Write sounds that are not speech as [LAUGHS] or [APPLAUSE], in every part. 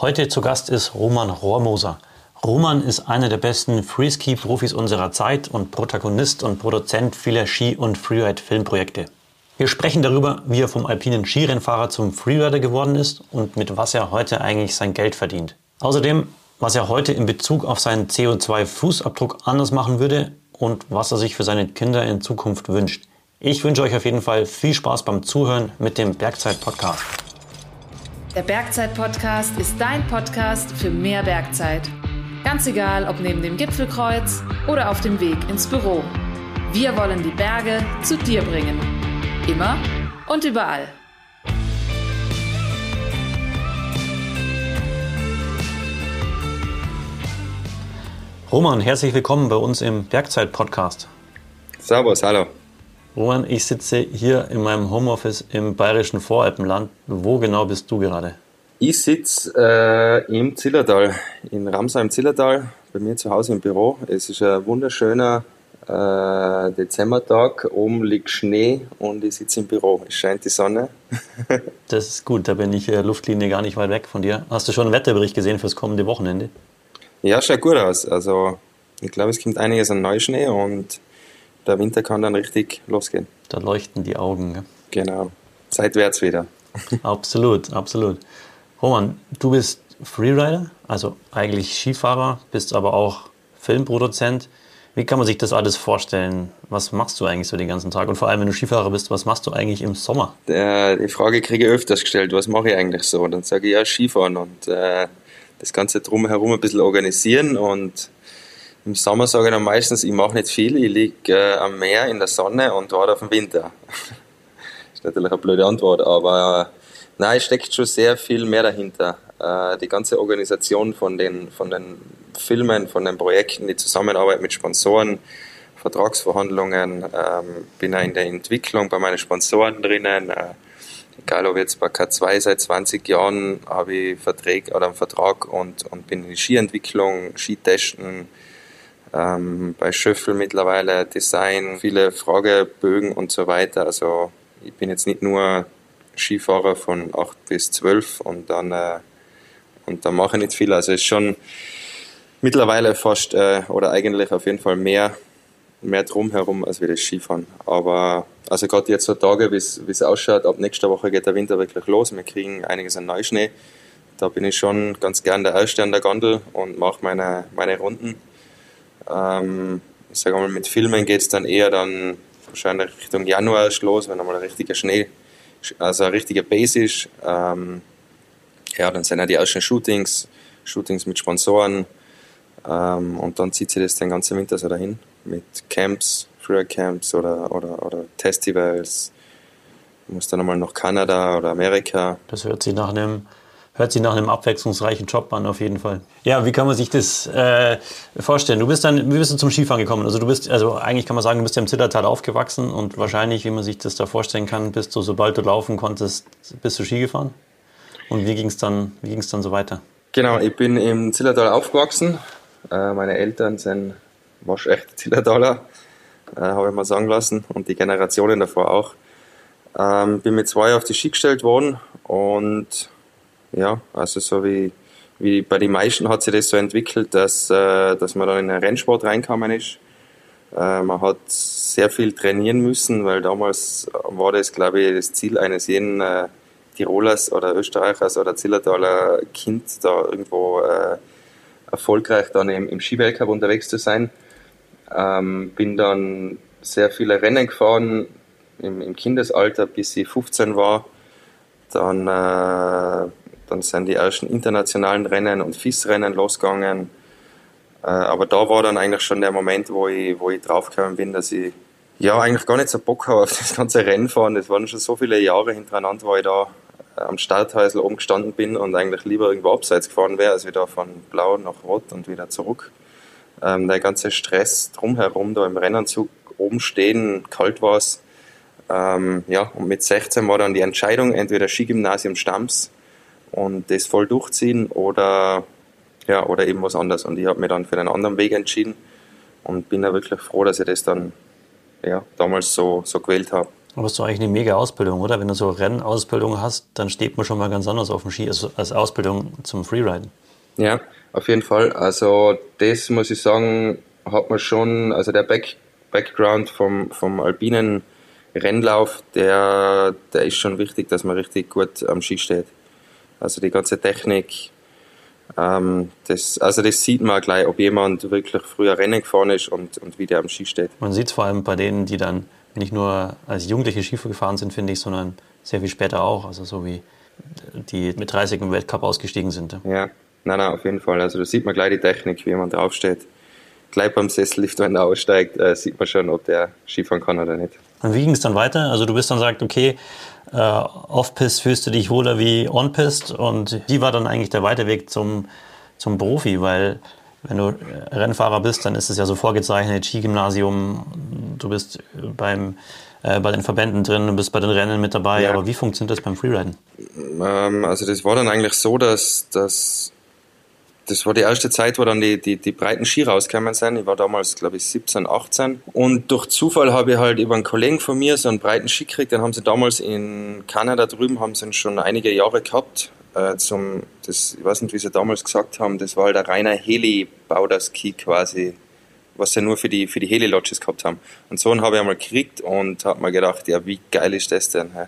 Heute zu Gast ist Roman Rohrmoser. Roman ist einer der besten Freeski-Profis unserer Zeit und Protagonist und Produzent vieler Ski- und Freeride-Filmprojekte. Wir sprechen darüber, wie er vom alpinen Skirennfahrer zum Freerider geworden ist und mit was er heute eigentlich sein Geld verdient. Außerdem, was er heute in Bezug auf seinen CO2-Fußabdruck anders machen würde und was er sich für seine Kinder in Zukunft wünscht. Ich wünsche euch auf jeden Fall viel Spaß beim Zuhören mit dem Bergzeit-Podcast. Der Bergzeit-Podcast ist dein Podcast für mehr Bergzeit. Ganz egal, ob neben dem Gipfelkreuz oder auf dem Weg ins Büro. Wir wollen die Berge zu dir bringen. Immer und überall. Roman, herzlich willkommen bei uns im Bergzeit-Podcast. Servus, hallo. Roman, ich sitze hier in meinem Homeoffice im bayerischen Voralpenland. Wo genau bist du gerade? Ich sitze äh, im Zillertal, in Ramsau im Zillertal, bei mir zu Hause im Büro. Es ist ein wunderschöner äh, Dezembertag, oben liegt Schnee und ich sitze im Büro. Es scheint die Sonne. [LAUGHS] das ist gut, da bin ich äh, Luftlinie gar nicht weit weg von dir. Hast du schon einen Wetterbericht gesehen fürs kommende Wochenende? Ja, schaut gut aus. Also ich glaube, es kommt einiges an Neuschnee und der Winter kann dann richtig losgehen. Da leuchten die Augen. Gell? Genau. Seitwärts wieder. [LAUGHS] absolut, absolut. Roman, du bist Freerider, also eigentlich Skifahrer, bist aber auch Filmproduzent. Wie kann man sich das alles vorstellen? Was machst du eigentlich so den ganzen Tag? Und vor allem, wenn du Skifahrer bist, was machst du eigentlich im Sommer? Der, die Frage kriege ich öfters gestellt, was mache ich eigentlich so? Dann sage ich ja Skifahren und äh, das Ganze drumherum ein bisschen organisieren und im Sommer sage ich dann meistens, ich mache nicht viel, ich liege äh, am Meer in der Sonne und warte auf den Winter. [LAUGHS] ist natürlich eine blöde Antwort, aber äh, nein, es steckt schon sehr viel mehr dahinter. Äh, die ganze Organisation von den, von den Filmen, von den Projekten, die Zusammenarbeit mit Sponsoren, Vertragsverhandlungen, ähm, bin auch in der Entwicklung bei meinen Sponsoren drinnen. Äh, egal ob jetzt bei K2 seit 20 Jahren habe ich Verträge oder einen Vertrag und, und bin in die Skientwicklung, Skitesten, ähm, bei Schöffel mittlerweile Design, viele Fragebögen und so weiter. Also ich bin jetzt nicht nur Skifahrer von 8 bis 12 und dann, äh, und dann mache ich nicht viel. Also es ist schon mittlerweile fast äh, oder eigentlich auf jeden Fall mehr, mehr drumherum als wir das Skifahren. Aber also gerade jetzt so Tage, wie es ausschaut, ab nächster Woche geht der Winter wirklich los. Wir kriegen einiges an Neuschnee. Da bin ich schon ganz gern der Erste an der Gondel und mache meine, meine Runden. Ähm, ich sage mal, mit Filmen geht es dann eher dann wahrscheinlich Richtung Januar erst los, wenn einmal ein richtiger Schnee, also ein richtiger Base ist. Ähm, ja, dann sind ja die ersten Shootings, Shootings mit Sponsoren ähm, und dann zieht sich das den ganzen Winter so dahin mit Camps, Free Camps oder, oder, oder Festivals. Muss dann nochmal nach Kanada oder Amerika. Das hört sich nach einem hört sich nach einem abwechslungsreichen Job an, auf jeden Fall. Ja, wie kann man sich das äh, vorstellen? Du bist dann, wie bist du zum Skifahren gekommen? Also du bist, also eigentlich kann man sagen, du bist ja im Zillertal aufgewachsen und wahrscheinlich, wie man sich das da vorstellen kann, bist du, sobald du laufen konntest, bist du Ski gefahren? Und wie ging es dann, wie ging's dann so weiter? Genau, ich bin im Zillertal aufgewachsen. Äh, meine Eltern sind waschechte Zillertaler, äh, habe ich mal sagen lassen, und die Generationen davor auch. Ähm, bin mit zwei auf die Ski gestellt worden und ja, also so wie, wie bei den meisten hat sich das so entwickelt, dass, äh, dass man dann in den Rennsport reinkommen ist. Äh, man hat sehr viel trainieren müssen, weil damals war das, glaube ich, das Ziel eines jeden äh, Tirolers oder Österreichers oder Zillertaler Kind, da irgendwo äh, erfolgreich dann im, im Skiweltcup unterwegs zu sein. Ähm, bin dann sehr viele Rennen gefahren im, im Kindesalter, bis ich 15 war. Dann äh, dann sind die ersten internationalen Rennen und FIS-Rennen losgegangen. Äh, aber da war dann eigentlich schon der Moment, wo ich, wo ich draufgekommen bin, dass ich ja eigentlich gar nicht so Bock habe auf [LAUGHS] das ganze Rennfahren. Das waren schon so viele Jahre hintereinander, wo ich da äh, am Starthäusl oben gestanden bin und eigentlich lieber irgendwo abseits gefahren wäre, als wieder von Blau nach Rot und wieder zurück. Ähm, der ganze Stress drumherum, da im Rennanzug oben stehen, kalt war es. Ähm, ja, und mit 16 war dann die Entscheidung, entweder Skigymnasium Stamms und das voll durchziehen oder, ja, oder eben was anderes. Und ich habe mich dann für einen anderen Weg entschieden und bin da wirklich froh, dass ich das dann ja, damals so, so gewählt habe. Aber es ist doch eigentlich eine mega Ausbildung, oder? Wenn du so Rennausbildung hast, dann steht man schon mal ganz anders auf dem Ski als, als Ausbildung zum Freeriden. Ja, auf jeden Fall. Also das muss ich sagen, hat man schon, also der Back, Background vom, vom alpinen Rennlauf, der, der ist schon wichtig, dass man richtig gut am Ski steht. Also die ganze Technik, ähm, das, also das sieht man gleich, ob jemand wirklich früher Rennen gefahren ist und, und wie der am Ski steht. Man sieht es vor allem bei denen, die dann nicht nur als Jugendliche Ski gefahren sind, finde ich, sondern sehr viel später auch. Also so wie die mit 30 im Weltcup ausgestiegen sind. Ja, nein, nein, auf jeden Fall. Also da sieht man gleich die Technik, wie jemand draufsteht. Gleich beim Sessellift, wenn er aussteigt, äh, sieht man schon, ob der Skifahren kann oder nicht. Und wie ging es dann weiter? Also du bist dann sagt, okay, äh, Off-Pist fühlst du dich wohler wie On-Pist und wie war dann eigentlich der Weiterweg zum, zum Profi? Weil wenn du Rennfahrer bist, dann ist es ja so vorgezeichnet, Skigymnasium, du bist beim, äh, bei den Verbänden drin, du bist bei den Rennen mit dabei, ja. aber wie funktioniert das beim Freeriden? Ähm, also das war dann eigentlich so, dass, dass das war die erste Zeit, wo dann die, die, die breiten Ski rausgekommen sind. Ich war damals, glaube ich, 17, 18. Und durch Zufall habe ich halt über einen Kollegen von mir so einen breiten Ski gekriegt. Den haben sie damals in Kanada drüben, haben sie schon einige Jahre gehabt. Äh, zum, das, ich weiß nicht, wie sie damals gesagt haben, das war halt ein reiner Heli-Bauder-Ski quasi, was sie nur für die, für die Heli-Lodges gehabt haben. Und so einen habe ich einmal gekriegt und habe mir gedacht, ja, wie geil ist das denn? Hey?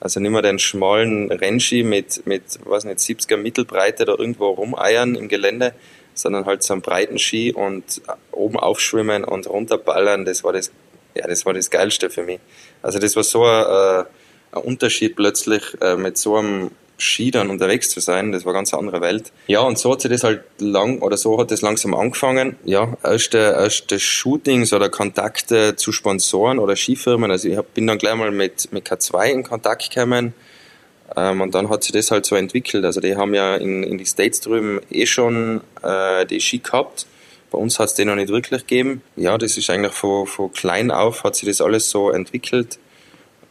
Also nicht mehr den schmalen Rennski mit, mit, weiß nicht, 70er Mittelbreite da irgendwo rumeiern im Gelände, sondern halt so einen breiten Ski und oben aufschwimmen und runterballern, das war das, ja, das war das Geilste für mich. Also das war so ein, äh, ein Unterschied plötzlich äh, mit so einem Ski dann unterwegs zu sein, das war eine ganz andere Welt. Ja, und so hat sich das halt lang, oder so hat das langsam angefangen. Ja, erste, erste Shootings oder Kontakte zu Sponsoren oder Skifirmen. Also ich bin dann gleich mal mit, mit K2 in Kontakt gekommen. Ähm, und dann hat sich das halt so entwickelt. Also die haben ja in, in die States drüben eh schon äh, die Ski gehabt. Bei uns hat es den noch nicht wirklich gegeben. Ja, das ist eigentlich von, von klein auf hat sich das alles so entwickelt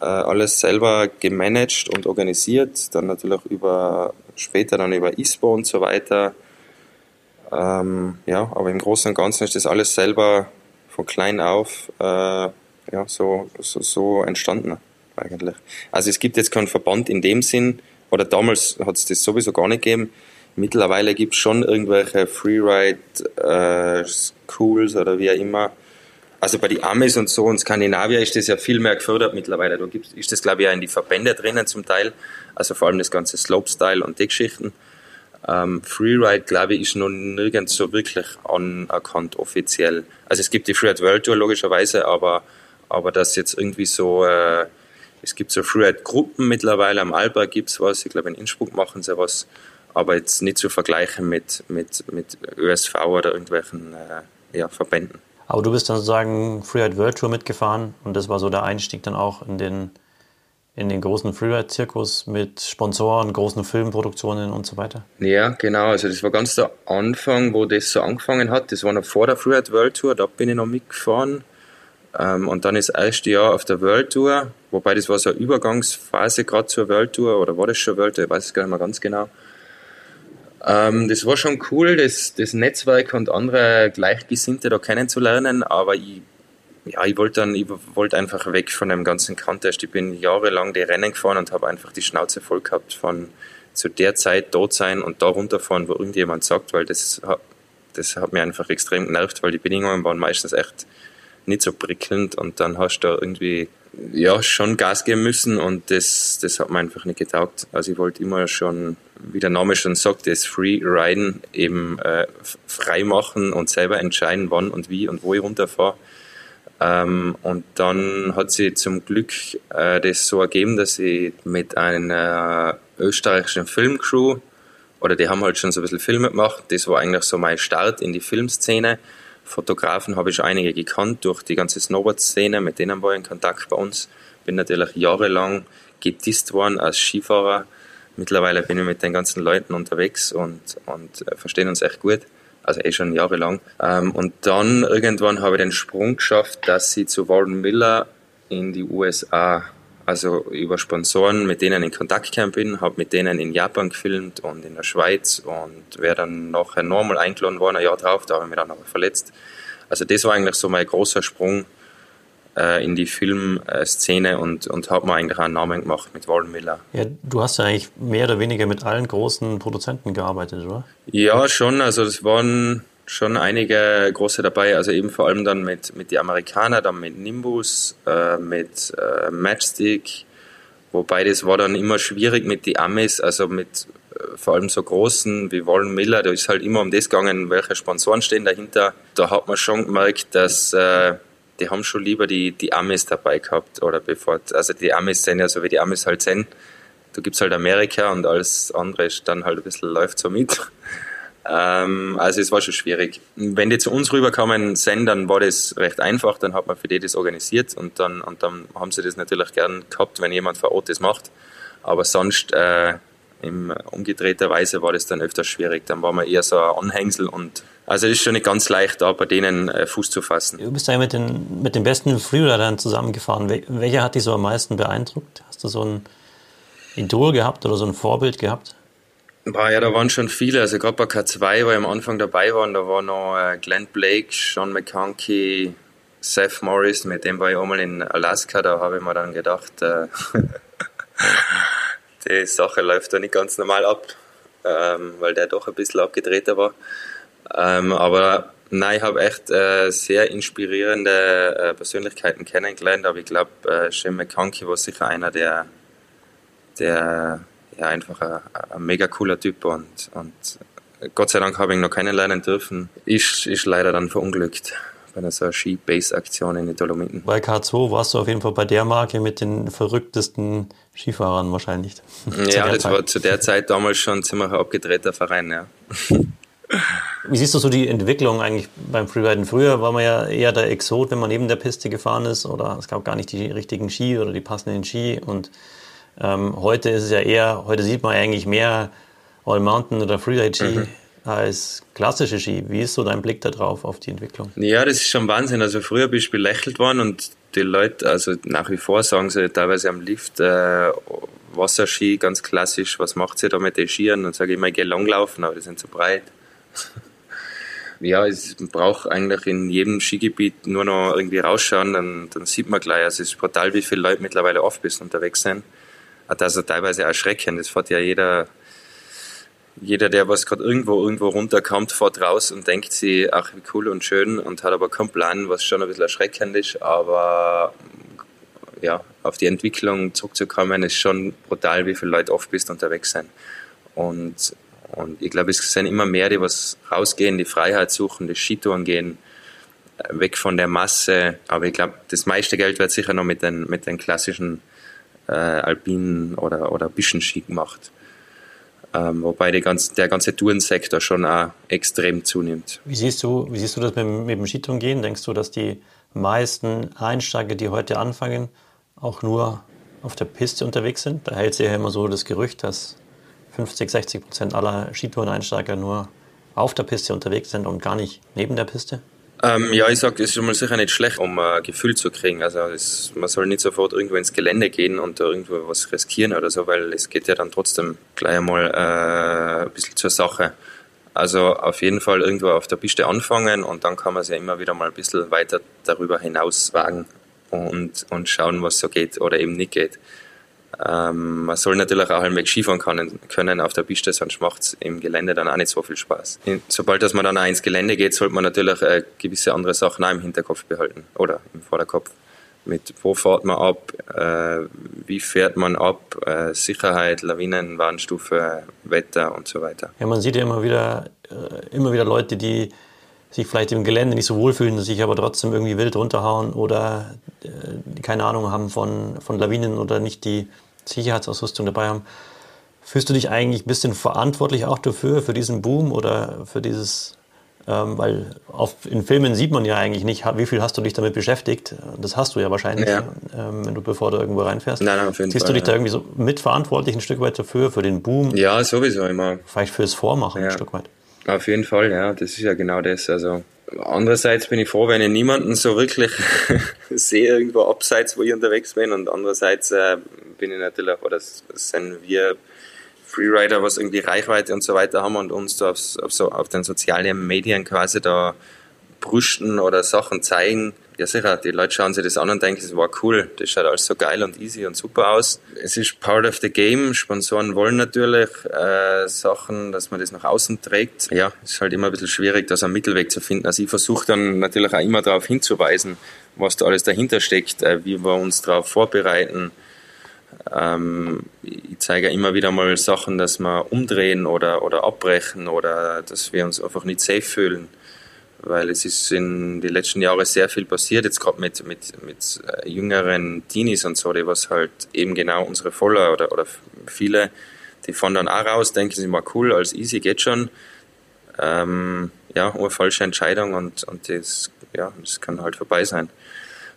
alles selber gemanagt und organisiert, dann natürlich über später dann über ISPO und so weiter. Ähm, ja, aber im Großen und Ganzen ist das alles selber von klein auf äh, ja, so, so, so entstanden eigentlich. Also es gibt jetzt keinen Verband in dem Sinn, oder damals hat es das sowieso gar nicht gegeben. Mittlerweile gibt es schon irgendwelche Freeride-Schools äh, oder wie auch immer, also bei den Amis und so in Skandinavien ist das ja viel mehr gefördert mittlerweile. Da gibt, ist das, glaube ich, ja in die Verbände drinnen zum Teil. Also vor allem das ganze Slopestyle und die Geschichten. Ähm, Freeride, glaube ich, ist noch nirgends so wirklich anerkannt offiziell. Also es gibt die Freeride World Tour logischerweise, aber, aber das jetzt irgendwie so, äh, es gibt so Freeride-Gruppen mittlerweile, am Alba gibt es was, ich glaube in Innsbruck machen sie was, aber jetzt nicht zu vergleichen mit, mit, mit ÖSV oder irgendwelchen äh, ja, Verbänden. Aber du bist dann sozusagen Freeride World Tour mitgefahren und das war so der Einstieg dann auch in den, in den großen Freeride-Zirkus mit Sponsoren, großen Filmproduktionen und so weiter? Ja, genau. Also das war ganz der Anfang, wo das so angefangen hat. Das war noch vor der Freeride World Tour, da bin ich noch mitgefahren. Ähm, und dann das erste Jahr auf der World Tour, wobei das war so eine Übergangsphase gerade zur World Tour, oder war das schon World Tour, ich weiß es gar nicht mehr ganz genau. Ähm, das war schon cool, das, das Netzwerk und andere Gleichgesinnte da kennenzulernen, aber ich, ja, ich wollte dann, ich wollte einfach weg von dem ganzen Contest. Ich bin jahrelang die Rennen gefahren und habe einfach die Schnauze voll gehabt von zu der Zeit dort sein und da runterfahren, wo irgendjemand sagt, weil das, das hat mir einfach extrem genervt, weil die Bedingungen waren meistens echt nicht so prickelnd und dann hast du da irgendwie ja schon Gas geben müssen und das, das hat mir einfach nicht getaugt. Also ich wollte immer schon, wie der Name schon sagt, das Free Riden eben äh, frei machen und selber entscheiden, wann und wie und wo ich runterfahre. Ähm, und dann hat sich zum Glück äh, das so ergeben, dass ich mit einer österreichischen Filmcrew, oder die haben halt schon so ein bisschen Filme gemacht, das war eigentlich so mein Start in die Filmszene Fotografen habe ich schon einige gekannt durch die ganze Snowboard-Szene, mit denen war ich in Kontakt bei uns. Bin natürlich jahrelang gedisst worden als Skifahrer. Mittlerweile bin ich mit den ganzen Leuten unterwegs und, und äh, verstehen uns echt gut. Also eh schon jahrelang. Ähm, und dann irgendwann habe ich den Sprung geschafft, dass ich zu Walden Miller in die USA also über Sponsoren, mit denen in Kontakt gekommen bin, habe mit denen in Japan gefilmt und in der Schweiz und wäre dann nachher normal eingeladen worden, ein Jahr drauf, da habe ich mich dann aber verletzt. Also das war eigentlich so mein großer Sprung äh, in die Filmszene und, und habe mir eigentlich einen Namen gemacht mit Warren Miller. Ja, du hast ja eigentlich mehr oder weniger mit allen großen Produzenten gearbeitet, oder? Ja, schon. Also es waren schon einige große dabei. Also eben vor allem dann mit, mit die Amerikaner, dann mit Nimbus, äh, mit äh, Matchstick. Wobei das war dann immer schwierig mit die Amis, also mit äh, vor allem so großen wie Warren Miller, da ist halt immer um das gegangen, welche Sponsoren stehen dahinter. Da hat man schon gemerkt, dass äh, die haben schon lieber die, die Amis dabei gehabt oder bevor, also die Amis sind ja so wie die Amis halt sind. Da gibt es halt Amerika und alles andere ist dann halt ein bisschen läuft so mit. Ähm, also es war schon schwierig. Wenn die zu uns rüberkamen sind, dann war das recht einfach, dann hat man für die das organisiert und dann, und dann haben sie das natürlich gern gehabt, wenn jemand vor Ort das macht. Aber sonst äh, in umgedrehter Weise war das dann öfters schwierig. Dann war man eher so ein Anhängsel und also ist schon nicht ganz leicht, da bei denen äh, Fuß zu fassen. Du bist ja mit den, mit den besten Freeridern zusammengefahren. Welcher hat dich so am meisten beeindruckt? Hast du so ein Idol gehabt oder so ein Vorbild gehabt? Boah, ja, da waren schon viele. Also gerade bei K2, wo ich am Anfang dabei war, da war noch äh, Glenn Blake, Sean McConkey, Seth Morris, mit dem war ich einmal in Alaska, da habe ich mir dann gedacht, äh, [LAUGHS] die Sache läuft da nicht ganz normal ab, ähm, weil der doch ein bisschen abgedrehter war. Ähm, aber nein, ich habe echt äh, sehr inspirierende äh, Persönlichkeiten kennengelernt, aber ich glaube, äh, Sean McConkey war sicher einer der, der ja, einfach ein, ein mega cooler Typ und, und Gott sei Dank habe ich ihn noch kennenlernen dürfen. Ist, ist leider dann verunglückt bei einer so Ski-Base-Aktion in den Dolomiten. Bei K2 warst du auf jeden Fall bei der Marke mit den verrücktesten Skifahrern wahrscheinlich. ja, das Zeit. war zu der Zeit damals schon ein ziemlich abgedrehter Verein, ja. [LAUGHS] Wie siehst du so die Entwicklung eigentlich beim Freeriden? Früher war man ja eher der Exot, wenn man neben der Piste gefahren ist oder es gab gar nicht die richtigen Ski oder die passenden Ski und ähm, heute ist es ja eher, heute sieht man eigentlich mehr All Mountain oder Freeride Ski mhm. als klassische Ski. Wie ist so dein Blick da drauf auf die Entwicklung? Ja, das ist schon Wahnsinn. Also früher bist du belächelt worden und die Leute, also nach wie vor sagen sie teilweise am Lift, äh, Wasserski, ganz klassisch, was macht sie da mit den Skiern? Und sage ich immer, ich gehe langlaufen, aber die sind zu breit. [LAUGHS] ja, es braucht eigentlich in jedem Skigebiet nur noch irgendwie rausschauen, dann, dann sieht man gleich, also es ist brutal, wie viele Leute mittlerweile oft bis unterwegs sind also teilweise erschreckend. Das fährt ja jeder, jeder, der was gerade irgendwo irgendwo runterkommt, fährt raus und denkt sich, ach wie cool und schön und hat aber keinen Plan, was schon ein bisschen erschreckend ist. Aber ja, auf die Entwicklung zurückzukommen, ist schon brutal, wie viele Leute oft bist unterwegs sind. Und, und ich glaube, es sind immer mehr, die was rausgehen, die Freiheit suchen, die Skitouren gehen, weg von der Masse. Aber ich glaube, das meiste Geld wird sicher noch mit den, mit den klassischen äh, Alpinen oder, oder Bischenski gemacht. Ähm, wobei die ganze, der ganze Tourensektor schon auch extrem zunimmt. Wie siehst du, wie siehst du das mit, mit dem Skitouren gehen? Denkst du, dass die meisten Einsteiger, die heute anfangen, auch nur auf der Piste unterwegs sind? Da hält sich ja immer so das Gerücht, dass 50, 60 Prozent aller Skitoureneinsteiger nur auf der Piste unterwegs sind und gar nicht neben der Piste? Ähm, ja, ich sage, das ist mal sicher nicht schlecht, um ein Gefühl zu kriegen. Also es, man soll nicht sofort irgendwo ins Gelände gehen und da irgendwo was riskieren oder so, weil es geht ja dann trotzdem gleich einmal äh, ein bisschen zur Sache. Also auf jeden Fall irgendwo auf der Piste anfangen und dann kann man sich ja immer wieder mal ein bisschen weiter darüber hinaus wagen und, und schauen, was so geht oder eben nicht geht. Ähm, man soll natürlich auch halbwegs Skifahren können, können auf der Piste, sonst macht es im Gelände dann auch nicht so viel Spaß. Sobald dass man dann auch ins Gelände geht, sollte man natürlich äh, gewisse andere Sachen auch im Hinterkopf behalten oder im Vorderkopf. Mit wo fährt man ab, äh, wie fährt man ab, äh, Sicherheit, Lawinen, Warnstufe, Wetter und so weiter. Ja, man sieht ja immer wieder, äh, immer wieder Leute, die sich vielleicht im Gelände nicht so wohlfühlen, sich aber trotzdem irgendwie wild runterhauen oder äh, keine Ahnung haben von, von Lawinen oder nicht die Sicherheitsausrüstung dabei haben. Fühlst du dich eigentlich ein bisschen verantwortlich auch dafür, für diesen Boom oder für dieses, ähm, weil auf, in Filmen sieht man ja eigentlich nicht, wie viel hast du dich damit beschäftigt. Das hast du ja wahrscheinlich, ja. Ähm, wenn du bevor du irgendwo reinfährst. Nein, nein, auf jeden Siehst Fall, du dich ja. da irgendwie so mitverantwortlich ein Stück weit dafür, für den Boom? Ja, sowieso immer. Vielleicht fürs Vormachen ja. ein Stück weit. Auf jeden Fall, ja, das ist ja genau das. Also andererseits bin ich froh, wenn ich niemanden so wirklich [LAUGHS] sehe irgendwo abseits, wo ich unterwegs bin, und andererseits äh, bin ich natürlich, oder sind wir Freerider, was irgendwie Reichweite und so weiter haben und uns da auf, auf, so, auf den sozialen Medien quasi da brüsten oder Sachen zeigen. Ja sicher, die Leute schauen sich das an und denken, es war cool, das schaut alles so geil und easy und super aus. Es ist part of the game, Sponsoren wollen natürlich äh, Sachen, dass man das nach außen trägt. Ja, ist halt immer ein bisschen schwierig, da so einen Mittelweg zu finden. Also ich versuche dann natürlich auch immer darauf hinzuweisen, was da alles dahinter steckt, äh, wie wir uns darauf vorbereiten. Ähm, ich zeige immer wieder mal Sachen, dass wir umdrehen oder, oder abbrechen oder dass wir uns einfach nicht safe fühlen weil es ist in den letzten Jahren sehr viel passiert, jetzt gerade mit, mit, mit äh, jüngeren Teenies und so, die was halt eben genau unsere Voller oder, oder viele, die fahren dann auch raus, denken sie mal cool, als easy geht schon. Ähm, ja, eine falsche Entscheidung und, und das, ja, das kann halt vorbei sein.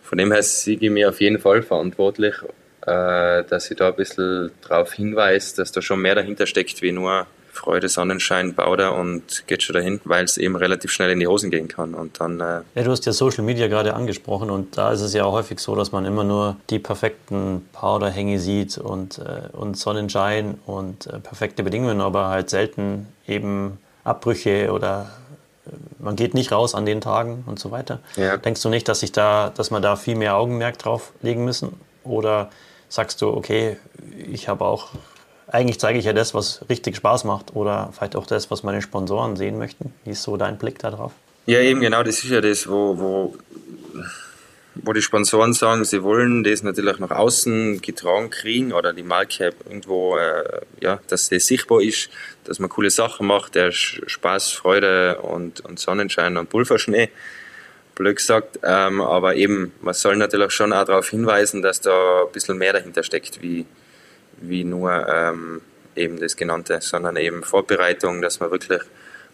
Von dem her sehe ich mir auf jeden Fall verantwortlich, äh, dass ich da ein bisschen darauf hinweise, dass da schon mehr dahinter steckt, wie nur Freude, Sonnenschein, bau da und geht schon dahin, weil es eben relativ schnell in die Hosen gehen kann. Und dann, äh ja, du hast ja Social Media gerade angesprochen und da ist es ja auch häufig so, dass man immer nur die perfekten Powderhänge sieht und, äh, und Sonnenschein und äh, perfekte Bedingungen, aber halt selten eben Abbrüche oder äh, man geht nicht raus an den Tagen und so weiter. Ja. Denkst du nicht, dass sich da, dass man da viel mehr Augenmerk drauf legen müssen? Oder sagst du, okay, ich habe auch eigentlich zeige ich ja das, was richtig Spaß macht oder vielleicht auch das, was meine Sponsoren sehen möchten. Wie ist so dein Blick darauf? Ja, eben genau, das ist ja das, wo, wo, wo die Sponsoren sagen, sie wollen das natürlich nach außen getragen kriegen oder die Marke irgendwo, äh, ja, dass das sichtbar ist, dass man coole Sachen macht, der Spaß, Freude und, und Sonnenschein und Pulverschnee blöd gesagt. Ähm, aber eben, man soll natürlich schon auch darauf hinweisen, dass da ein bisschen mehr dahinter steckt, wie, wie nur ähm, eben das Genannte, sondern eben Vorbereitung, dass man wirklich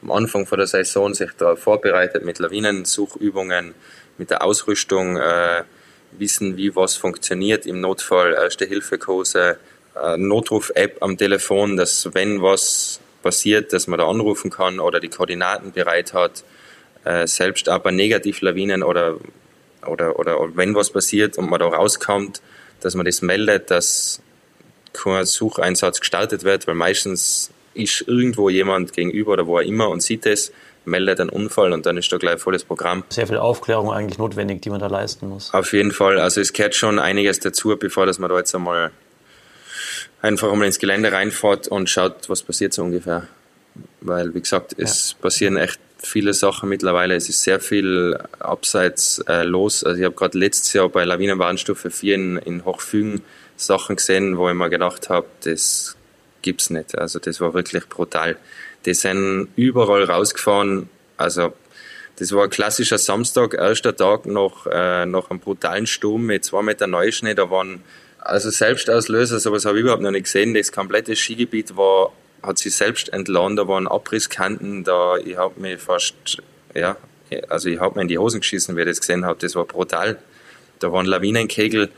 am Anfang von der Saison sich darauf vorbereitet mit Lawinensuchübungen, mit der Ausrüstung, äh, wissen, wie was funktioniert. Im Notfall, Erste-Hilfe-Kurse, äh, Notruf-App am Telefon, dass wenn was passiert, dass man da anrufen kann oder die Koordinaten bereit hat, äh, selbst aber Negativlawinen oder, oder, oder wenn was passiert und man da rauskommt, dass man das meldet, dass kein Sucheinsatz gestartet wird, weil meistens ist irgendwo jemand gegenüber oder wo er immer und sieht es, meldet einen Unfall und dann ist da gleich volles Programm. Sehr viel Aufklärung eigentlich notwendig, die man da leisten muss. Auf jeden Fall. Also es gehört schon einiges dazu, bevor dass man da jetzt einmal einfach einmal ins Gelände reinfährt und schaut, was passiert so ungefähr. Weil, wie gesagt, es ja. passieren echt viele Sachen mittlerweile. Es ist sehr viel abseits äh, los. Also ich habe gerade letztes Jahr bei Lawinenwarnstufe 4 in, in Hochfügen Sachen gesehen, wo ich mir gedacht habe, das gibt's nicht. Also das war wirklich brutal. Die sind überall rausgefahren. Also das war ein klassischer Samstag, erster Tag nach, äh, nach einem brutalen Sturm mit zwei Meter Neuschnee. Da waren also Selbstauslöser, sowas habe ich überhaupt noch nicht gesehen. Das komplette Skigebiet war, hat sich selbst entladen. Da waren Abrisskanten. Da ich habe mich fast, ja, also ich habe mir in die Hosen geschissen, wie ich das gesehen habe. Das war brutal. Da waren Lawinenkegel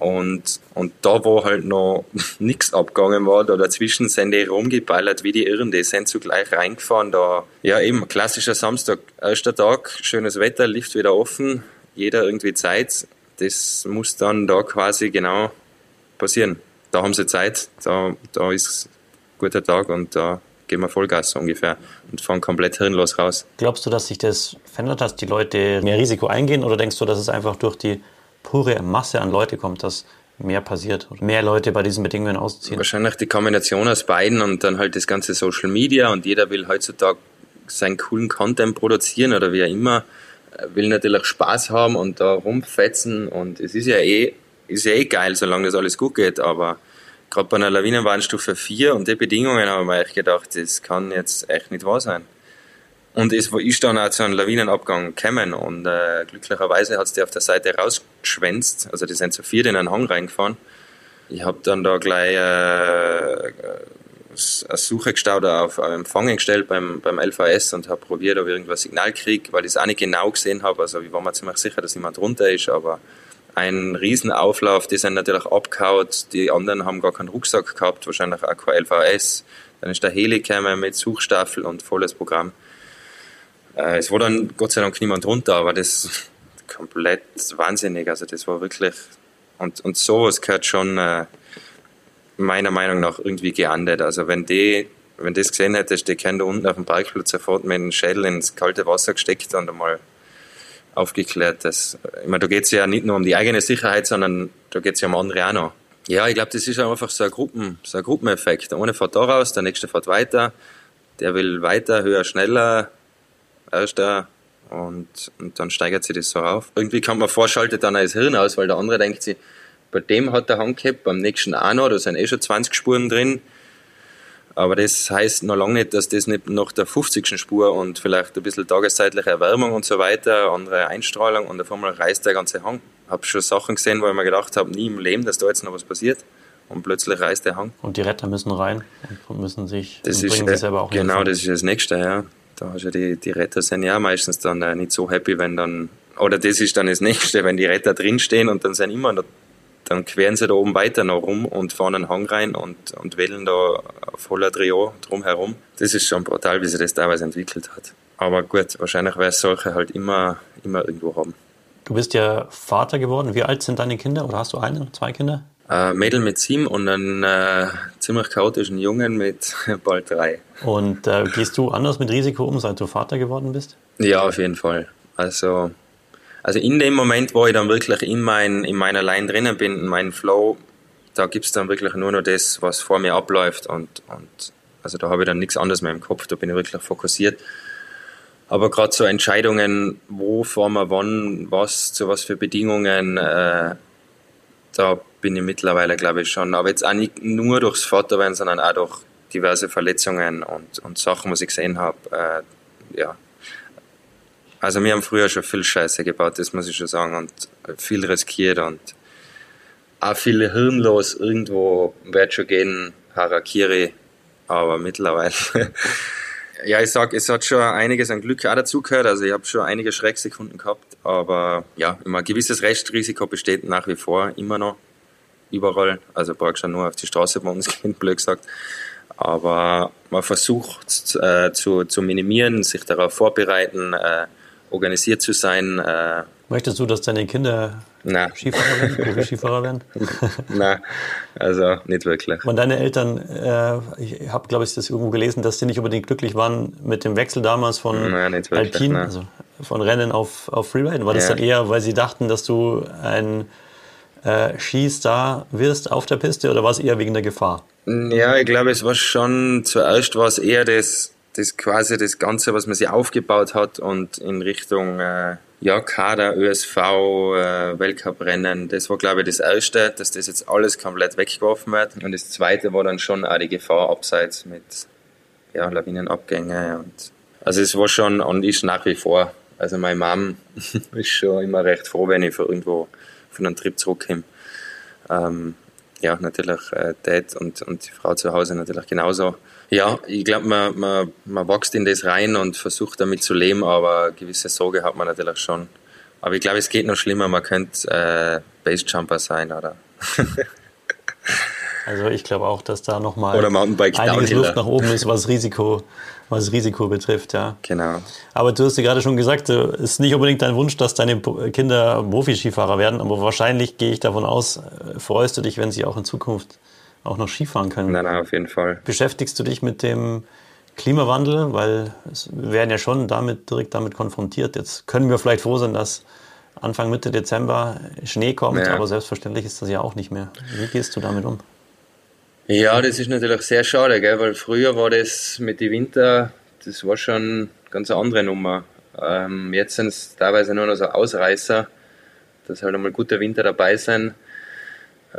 und, und da, wo halt noch [LAUGHS] nichts abgegangen war, da dazwischen sind die rumgeballert wie die Irren, die sind zugleich reingefahren. Da, ja, eben, klassischer Samstag, erster Tag, schönes Wetter, Lift wieder offen, jeder irgendwie Zeit. Das muss dann da quasi genau passieren. Da haben sie Zeit, da, da ist guter Tag und da gehen wir Vollgas ungefähr und fahren komplett hirnlos raus. Glaubst du, dass sich das verändert, dass die Leute mehr Risiko eingehen oder denkst du, dass es einfach durch die pure Masse an Leute kommt, dass mehr passiert oder mehr Leute bei diesen Bedingungen ausziehen. Wahrscheinlich die Kombination aus beiden und dann halt das ganze Social Media und jeder will heutzutage seinen coolen Content produzieren oder wie auch immer, will natürlich Spaß haben und da rumfetzen und es ist ja eh, ist ja eh geil, solange das alles gut geht, aber gerade bei einer Lawinenwarnstufe 4 und die Bedingungen haben wir echt gedacht, das kann jetzt echt nicht wahr sein. Und es ist dann auch zu einem Lawinenabgang gekommen und äh, glücklicherweise hat es die auf der Seite rausgeschwänzt. Also die sind zu viert in einen Hang reingefahren. Ich habe dann da gleich äh, eine Suche gestaut auf Empfangen gestellt beim, beim LVS und habe probiert, ob ich irgendwas Signal kriege, weil ich es auch nicht genau gesehen habe. Also ich war mir ziemlich sicher, dass jemand runter ist, aber ein Riesenauflauf, die sind natürlich abgehaut, die anderen haben gar keinen Rucksack gehabt, wahrscheinlich auch kein LVS. Dann ist der Heli gekommen mit Suchstaffel und volles Programm. Äh, es war dann Gott sei Dank niemand runter, aber das [LAUGHS] komplett wahnsinnig. Also das war wirklich und, und sowas gehört schon äh, meiner Meinung nach irgendwie geahndet. Also wenn die, wenn das gesehen hättest, die kennen da unten auf dem Parkplatz sofort mit dem Schädel ins kalte Wasser gesteckt und einmal aufgeklärt. Dass, ich meine, da geht es ja nicht nur um die eigene Sicherheit, sondern da geht es ja um andere auch noch. Ja, ich glaube, das ist einfach so ein, Gruppen, so ein Gruppeneffekt. Der eine fährt da raus, der nächste fährt weiter, der will weiter, höher, schneller, erster und, und dann steigert sich das so auf. Irgendwie kann man vorschaltet dann das Hirn aus, weil der andere denkt sich, bei dem hat der Hand gehabt, beim nächsten auch noch, da sind eh schon 20 Spuren drin. Aber das heißt noch lange nicht, dass das nicht nach der 50. Spur und vielleicht ein bisschen tageszeitliche Erwärmung und so weiter, andere Einstrahlung und auf einmal reißt der ganze Hang. Ich habe schon Sachen gesehen, wo ich mir gedacht habe, nie im Leben, dass da jetzt noch was passiert. Und plötzlich reißt der Hang. Und die Retter müssen rein und müssen sich das ist, sich selber auch Genau, das ist das Nächste, ja. Da hast du die, die Retter sind ja meistens dann äh, nicht so happy, wenn dann, oder das ist dann das Nächste, [LAUGHS] wenn die Retter drinstehen und dann sind immer noch dann queren sie da oben weiter noch rum und fahren einen Hang rein und, und wählen da voller Trio drumherum. Das ist schon brutal, wie sich das teilweise entwickelt hat. Aber gut, wahrscheinlich wäre es solche halt immer, immer irgendwo haben. Du bist ja Vater geworden. Wie alt sind deine Kinder? Oder hast du eine, zwei Kinder? Ein Mädel mit sieben und einen äh, ziemlich chaotischen Jungen mit [LAUGHS] bald drei. Und äh, gehst du anders mit Risiko um, seit du Vater geworden bist? Ja, auf jeden Fall. Also also in dem Moment, wo ich dann wirklich in, mein, in meiner Line drinnen bin, in meinem Flow, da gibt es dann wirklich nur noch das, was vor mir abläuft und, und also da habe ich dann nichts anderes mehr im Kopf, da bin ich wirklich fokussiert. Aber gerade so Entscheidungen, wo fahren wir wann, was, zu was für Bedingungen, äh, da bin ich mittlerweile, glaube ich, schon. Aber jetzt auch nicht nur durchs Vaterwerden, sondern auch durch diverse Verletzungen und, und Sachen, was ich gesehen habe. Äh, ja, also wir haben früher schon viel Scheiße gebaut, das muss ich schon sagen, und viel riskiert und auch viele hirnlos irgendwo wird schon gehen, Harakiri, aber mittlerweile, [LAUGHS] ja, ich sag, es hat schon einiges an Glück auch dazugehört, also ich habe schon einige Schrecksekunden gehabt, aber ja, immer ein gewisses Restrisiko besteht nach wie vor immer noch, überall, also schon nur auf die Straße bei uns [LAUGHS] gehen, blöd gesagt, aber man versucht äh, zu, zu minimieren, sich darauf vorbereiten, äh, organisiert zu sein. Äh, Möchtest du, dass deine Kinder na. Skifahrer werden, [LAUGHS] Profi-Skifahrer werden? Nein, also nicht wirklich. Und deine Eltern, äh, ich habe, glaube ich, das irgendwo gelesen, dass sie nicht unbedingt glücklich waren mit dem Wechsel damals von nein, wirklich, Alpin, nein. also von Rennen auf, auf Freeride. War das ja. dann eher, weil sie dachten, dass du ein äh, Skistar wirst auf der Piste oder war es eher wegen der Gefahr? Ja, ich glaube, es war schon, zuerst war es eher das das quasi das Ganze, was man sich aufgebaut hat und in Richtung äh, ja, Kader, ÖSV, äh, Weltcuprennen, das war glaube ich das Erste, dass das jetzt alles komplett weggeworfen wird. Und das Zweite war dann schon auch die Gefahr abseits mit ja, Lawinenabgänge und also es war schon und ist nach wie vor. Also meine Mom [LAUGHS] ist schon immer recht froh, wenn ich für irgendwo von einem Trip zurückkomme. Ähm, ja, natürlich äh, Dad und, und die Frau zu Hause natürlich genauso. Ja, ich glaube, man, man, man wächst in das rein und versucht damit zu leben, aber gewisse Sorge hat man natürlich schon. Aber ich glaube, es geht noch schlimmer, man könnte äh, Basejumper sein, oder? [LAUGHS] also ich glaube auch, dass da nochmal einiges Luft nach oben ist, was Risiko was Risiko betrifft, ja. Genau. Aber du hast ja gerade schon gesagt, es ist nicht unbedingt dein Wunsch, dass deine Kinder Profi-Skifahrer werden, aber wahrscheinlich gehe ich davon aus, äh, freust du dich, wenn sie auch in Zukunft auch noch Skifahren können. Nein, nein, auf jeden Fall. Beschäftigst du dich mit dem Klimawandel, weil wir werden ja schon damit direkt damit konfrontiert. Jetzt können wir vielleicht froh sein, dass Anfang Mitte Dezember Schnee kommt, ja. aber selbstverständlich ist das ja auch nicht mehr. Wie gehst du damit um? Ja, das ist natürlich sehr schade, gell? weil früher war das mit den Winter, das war schon eine ganz andere Nummer. Ähm, jetzt sind es teilweise nur noch so Ausreißer, dass halt einmal gute Winter dabei sind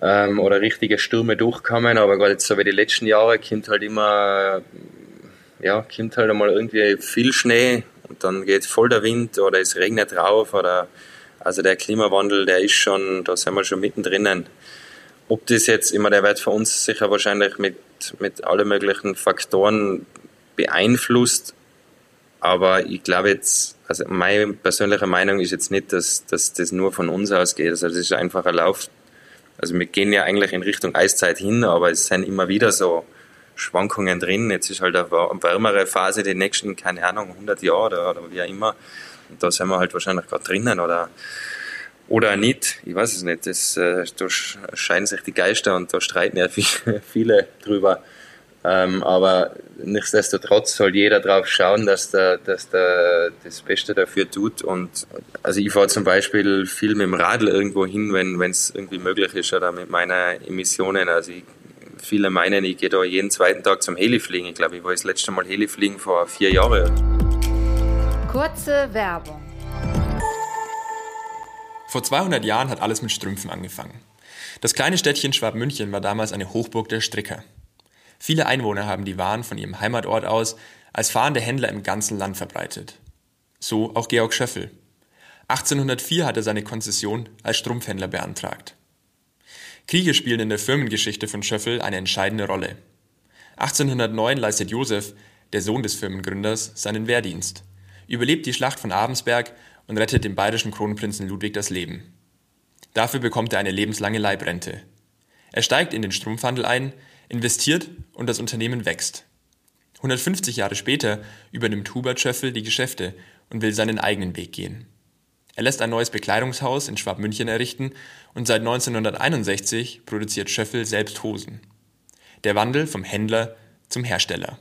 ähm, oder richtige Stürme durchkommen, aber gerade jetzt so wie die letzten Jahre kommt halt immer, ja, kommt halt einmal irgendwie viel Schnee und dann geht voll der Wind oder es regnet drauf oder also der Klimawandel, der ist schon, da sind wir schon mittendrin. Ob das jetzt immer, der wird für uns sicher wahrscheinlich mit, mit allen möglichen Faktoren beeinflusst. Aber ich glaube jetzt, also meine persönliche Meinung ist jetzt nicht, dass, dass das nur von uns ausgeht. Also das ist einfach ein Lauf. Also wir gehen ja eigentlich in Richtung Eiszeit hin, aber es sind immer wieder so Schwankungen drin. Jetzt ist halt eine wärmere Phase die nächsten, keine Ahnung, 100 Jahre oder, oder wie auch immer. Und da sind wir halt wahrscheinlich gerade drinnen oder oder nicht, ich weiß es nicht. Das, äh, da scheiden sich die Geister und da streiten ja [LAUGHS] viele drüber. Ähm, aber nichtsdestotrotz soll jeder darauf schauen, dass der, dass der das Beste dafür tut. Und also ich fahre zum Beispiel viel mit dem Radl irgendwo hin, wenn es irgendwie möglich ist, oder mit meinen Emissionen. Also ich, viele meinen, ich gehe da jeden zweiten Tag zum Helifliegen. Ich glaube, ich war das letzte Mal Helifliegen vor vier Jahren. Kurze Werbung. Vor 200 Jahren hat alles mit Strümpfen angefangen. Das kleine Städtchen Schwabmünchen war damals eine Hochburg der Stricker. Viele Einwohner haben die Waren von ihrem Heimatort aus als fahrende Händler im ganzen Land verbreitet. So auch Georg Schöffel. 1804 hat er seine Konzession als Strumpfhändler beantragt. Kriege spielen in der Firmengeschichte von Schöffel eine entscheidende Rolle. 1809 leistet Josef, der Sohn des Firmengründers, seinen Wehrdienst, überlebt die Schlacht von Abensberg und rettet dem bayerischen Kronprinzen Ludwig das Leben. Dafür bekommt er eine lebenslange Leibrente. Er steigt in den Strumpfhandel ein, investiert und das Unternehmen wächst. 150 Jahre später übernimmt Hubert Schöffel die Geschäfte und will seinen eigenen Weg gehen. Er lässt ein neues Bekleidungshaus in Schwabmünchen errichten und seit 1961 produziert Schöffel selbst Hosen. Der Wandel vom Händler zum Hersteller.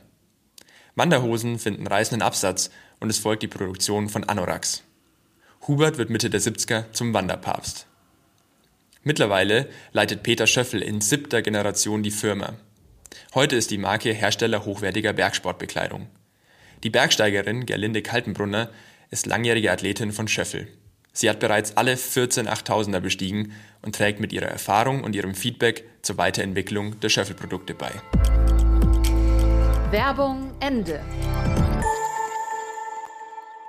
Wanderhosen finden reißenden Absatz und es folgt die Produktion von Anoraks. Hubert wird Mitte der 70er zum Wanderpapst. Mittlerweile leitet Peter Schöffel in siebter Generation die Firma. Heute ist die Marke Hersteller hochwertiger Bergsportbekleidung. Die Bergsteigerin Gerlinde Kaltenbrunner ist langjährige Athletin von Schöffel. Sie hat bereits alle 14 8000er bestiegen und trägt mit ihrer Erfahrung und ihrem Feedback zur Weiterentwicklung der Schöffel-Produkte bei. Werbung Ende.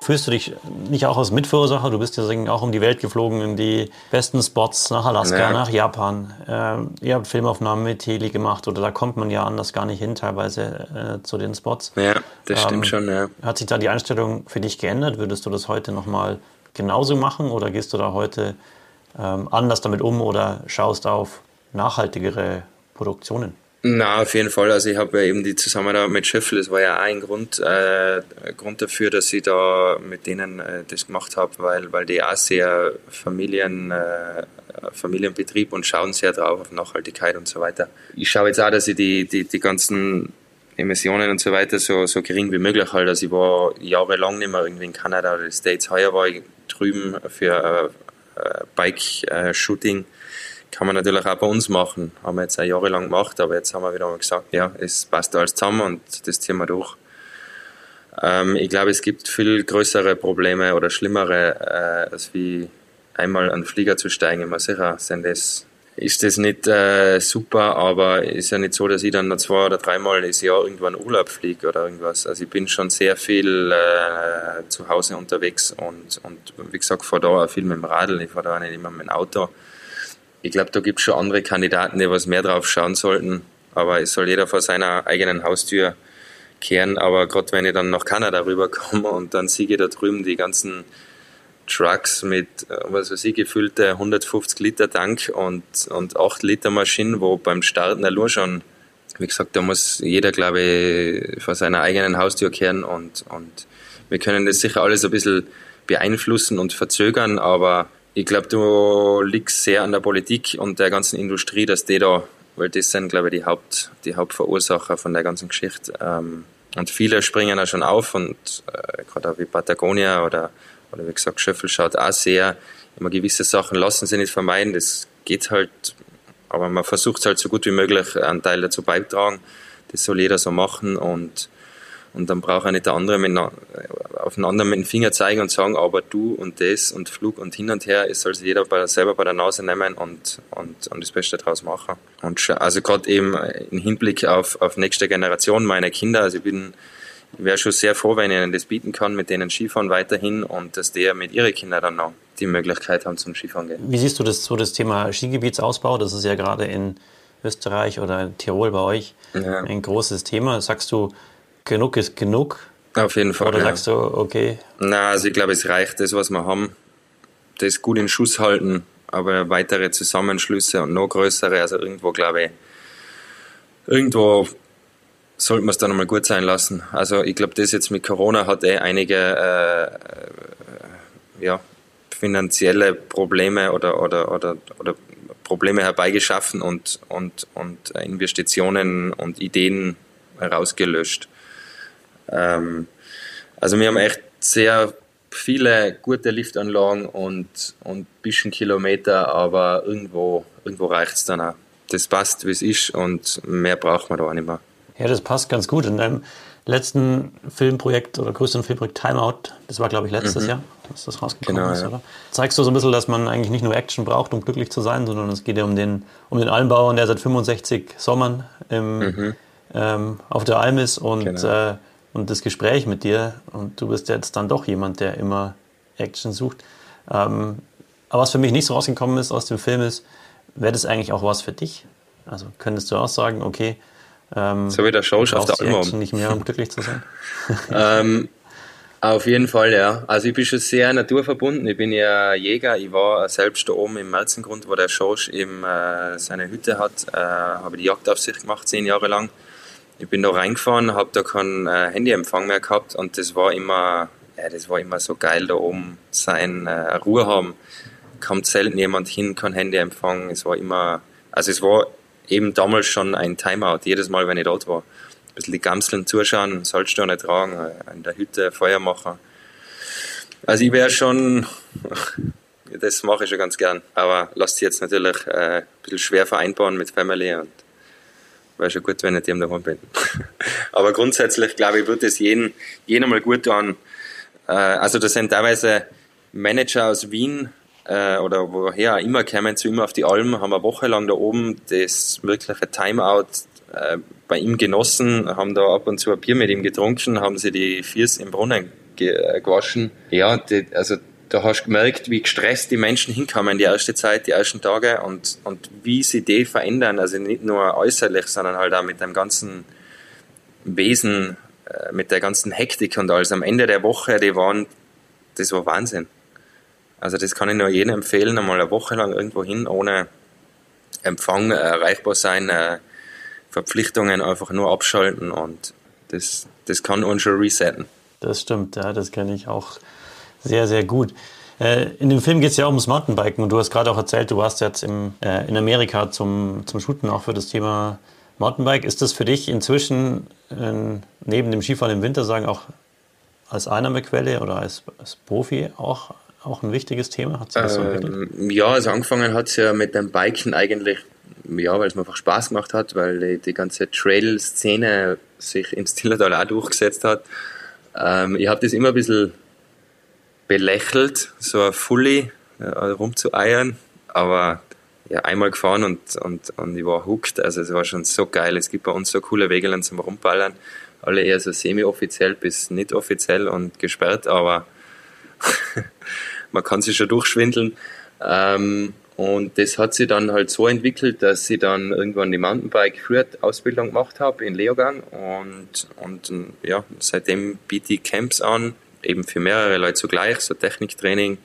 Fühlst du dich nicht auch als Mitverursacher? Du bist ja auch um die Welt geflogen in die besten Spots nach Alaska, ja. nach Japan. Äh, ihr habt Filmaufnahmen mit Heli gemacht oder da kommt man ja anders gar nicht hin, teilweise äh, zu den Spots. Ja, das ähm, stimmt schon, ja. Hat sich da die Einstellung für dich geändert? Würdest du das heute nochmal genauso machen oder gehst du da heute ähm, anders damit um oder schaust auf nachhaltigere Produktionen? Na, auf jeden Fall. Also ich habe ja eben die Zusammenarbeit mit Schöffel, das war ja auch ein Grund, äh, Grund dafür, dass ich da mit denen äh, das gemacht habe, weil, weil die auch sehr Familien, äh, Familienbetrieb und schauen sehr drauf auf Nachhaltigkeit und so weiter. Ich schaue jetzt auch, dass ich die, die, die ganzen Emissionen und so weiter so, so gering wie möglich halte. Also ich war jahrelang nicht mehr irgendwie in Kanada oder die States. Heuer war ich drüben für äh, äh Bike-Shooting. Äh, kann man natürlich auch bei uns machen. Haben wir jetzt auch jahrelang gemacht, aber jetzt haben wir wieder mal gesagt, ja, es passt alles zusammen und das ziehen wir durch. Ähm, ich glaube, es gibt viel größere Probleme oder schlimmere, äh, als wie einmal einen Flieger zu steigen. Immer sicher sind das, ist das nicht äh, super, aber ist ja nicht so, dass ich dann noch zwei oder dreimal das Jahr irgendwann Urlaub fliege oder irgendwas. Also ich bin schon sehr viel äh, zu Hause unterwegs und, und wie gesagt, fahre da auch viel mit dem Radl, ich fahre da auch nicht immer mit dem Auto ich glaube, da gibt es schon andere Kandidaten, die was mehr drauf schauen sollten. Aber es soll jeder vor seiner eigenen Haustür kehren. Aber gerade wenn ich dann nach Kanada rüberkomme [LAUGHS] und dann sehe ich da drüben die ganzen Trucks mit, äh, was weiß ich, gefüllte 150 Liter Tank und, und 8 Liter Maschinen, wo beim Starten allein schon, wie gesagt, da muss jeder, glaube ich, vor seiner eigenen Haustür kehren und, und wir können das sicher alles ein bisschen beeinflussen und verzögern, aber ich glaube, du liegst sehr an der Politik und der ganzen Industrie, dass die da, weil das sind, glaube ich, die, Haupt, die Hauptverursacher von der ganzen Geschichte. Ähm, und viele springen auch schon auf und äh, gerade auch wie Patagonia oder, oder wie gesagt, Schöffel schaut auch sehr, immer gewisse Sachen lassen sie nicht vermeiden, das geht halt, aber man versucht halt so gut wie möglich einen Teil dazu beitragen. Das soll jeder so machen und und dann braucht auch nicht der andere mit, auf den anderen mit dem Finger zeigen und sagen, aber du und das und Flug und hin und her, es soll sich jeder bei, selber bei der Nase nehmen und, und, und das Beste daraus machen. Und also gerade eben im Hinblick auf, auf nächste Generation meiner Kinder, also ich bin, wäre schon sehr froh, wenn ich ihnen das bieten kann, mit denen Skifahren weiterhin und dass die mit ihren Kindern dann noch die Möglichkeit haben zum Skifahren gehen. Wie siehst du das so das Thema Skigebietsausbau? Das ist ja gerade in Österreich oder Tirol bei euch ja. ein großes Thema. Sagst du, genug ist genug? Auf jeden Fall. Oder ja. sagst du, okay? Na, also ich glaube, es reicht das, was wir haben. Das gut in Schuss halten, aber weitere Zusammenschlüsse und noch größere, also irgendwo glaube ich, irgendwo sollte man es dann einmal gut sein lassen. Also ich glaube, das jetzt mit Corona hat eh einige äh, äh, ja, finanzielle Probleme oder, oder, oder, oder Probleme herbeigeschaffen und, und, und Investitionen und Ideen rausgelöscht. Ähm, also wir haben echt sehr viele gute Liftanlagen und, und ein bisschen Kilometer, aber irgendwo, irgendwo reicht es dann auch. Das passt, wie es ist und mehr braucht man da auch nicht mehr. Ja, das passt ganz gut. In deinem letzten Filmprojekt oder größten Filmprojekt Timeout, das war glaube ich letztes mhm. Jahr, dass das rausgekommen genau, ist, ja. oder? Zeigst du so ein bisschen, dass man eigentlich nicht nur Action braucht, um glücklich zu sein, sondern es geht ja um den, um den Almbauern, der seit 65 Sommern im, mhm. ähm, auf der Alm ist und, genau. äh, und das Gespräch mit dir und du bist jetzt dann doch jemand, der immer Action sucht. Ähm, aber was für mich nicht so rausgekommen ist aus dem Film ist, wäre das eigentlich auch was für dich? Also könntest du auch sagen, okay, ähm, so wie der auf der Alm nicht mehr, um glücklich zu sein? [LAUGHS] [LAUGHS] ähm, auf jeden Fall, ja. Also ich bin schon sehr naturverbunden. Ich bin ja Jäger. Ich war selbst da oben im Melzengrund, wo der Schorsch eben äh, seine Hütte hat. Äh, habe die Jagdaufsicht gemacht, zehn Jahre lang. Ich bin da reingefahren, habe da keinen äh, Handyempfang mehr gehabt und das war immer, ja, das war immer so geil, da oben sein, äh, Ruhe haben. Kommt selten jemand hin, kein Handyempfang. Es war immer, also es war eben damals schon ein Timeout, jedes Mal, wenn ich dort war ein bisschen die Gamseln zuschauen, Salzsteine tragen, äh, in der Hütte Feuer machen. Also ich wäre schon, [LAUGHS] das mache ich schon ganz gern, aber lasst sich jetzt natürlich äh, ein bisschen schwer vereinbaren mit Family und wäre schon gut, wenn ich dem daheim bin. [LAUGHS] aber grundsätzlich glaube ich, wird es jeden, jeden mal gut tun. Äh, also da sind teilweise Manager aus Wien äh, oder woher immer kämen zu ihm auf die Alm, haben eine Woche lang da oben das wirkliche Timeout äh, bei ihm genossen, haben da ab und zu ein Bier mit ihm getrunken, haben sie die Fiers im Brunnen gewaschen. Ja, die, also da hast du gemerkt, wie gestresst die Menschen hinkommen die erste Zeit, die ersten Tage und, und wie sie die verändern. Also nicht nur äußerlich, sondern halt auch mit dem ganzen Wesen, äh, mit der ganzen Hektik und alles. Am Ende der Woche, die waren, das war Wahnsinn. Also das kann ich nur jedem empfehlen, einmal eine Woche lang irgendwo hin, ohne Empfang erreichbar sein, Verpflichtungen einfach nur abschalten und das, das kann uns schon resetten. Das stimmt, ja, das kenne ich auch sehr, sehr gut. Äh, in dem Film geht es ja auch ums Mountainbiken und du hast gerade auch erzählt, du warst jetzt im, äh, in Amerika zum, zum Shooten auch für das Thema Mountainbike. Ist das für dich inzwischen äh, neben dem Skifahren im Winter sagen auch als Einnahmequelle oder als, als Profi auch, auch ein wichtiges Thema? Hat das so ähm, ja, also angefangen hat es ja mit dem Biken eigentlich ja, weil es mir einfach Spaß gemacht hat, weil die, die ganze Trail-Szene sich im Stillertal auch durchgesetzt hat. Ähm, ich habe das immer ein bisschen belächelt, so ein Fully äh, rumzueiern, aber ja, einmal gefahren und, und, und ich war hooked, also es war schon so geil. Es gibt bei uns so coole Wege zum Rumballern, alle eher so semi-offiziell bis nicht offiziell und gesperrt, aber [LAUGHS] man kann sich schon durchschwindeln. Ähm, und das hat sich dann halt so entwickelt, dass ich dann irgendwann die Mountainbike-Ausbildung gemacht habe in Leogang und, und ja, seitdem biete ich Camps an, eben für mehrere Leute zugleich, so Techniktraining,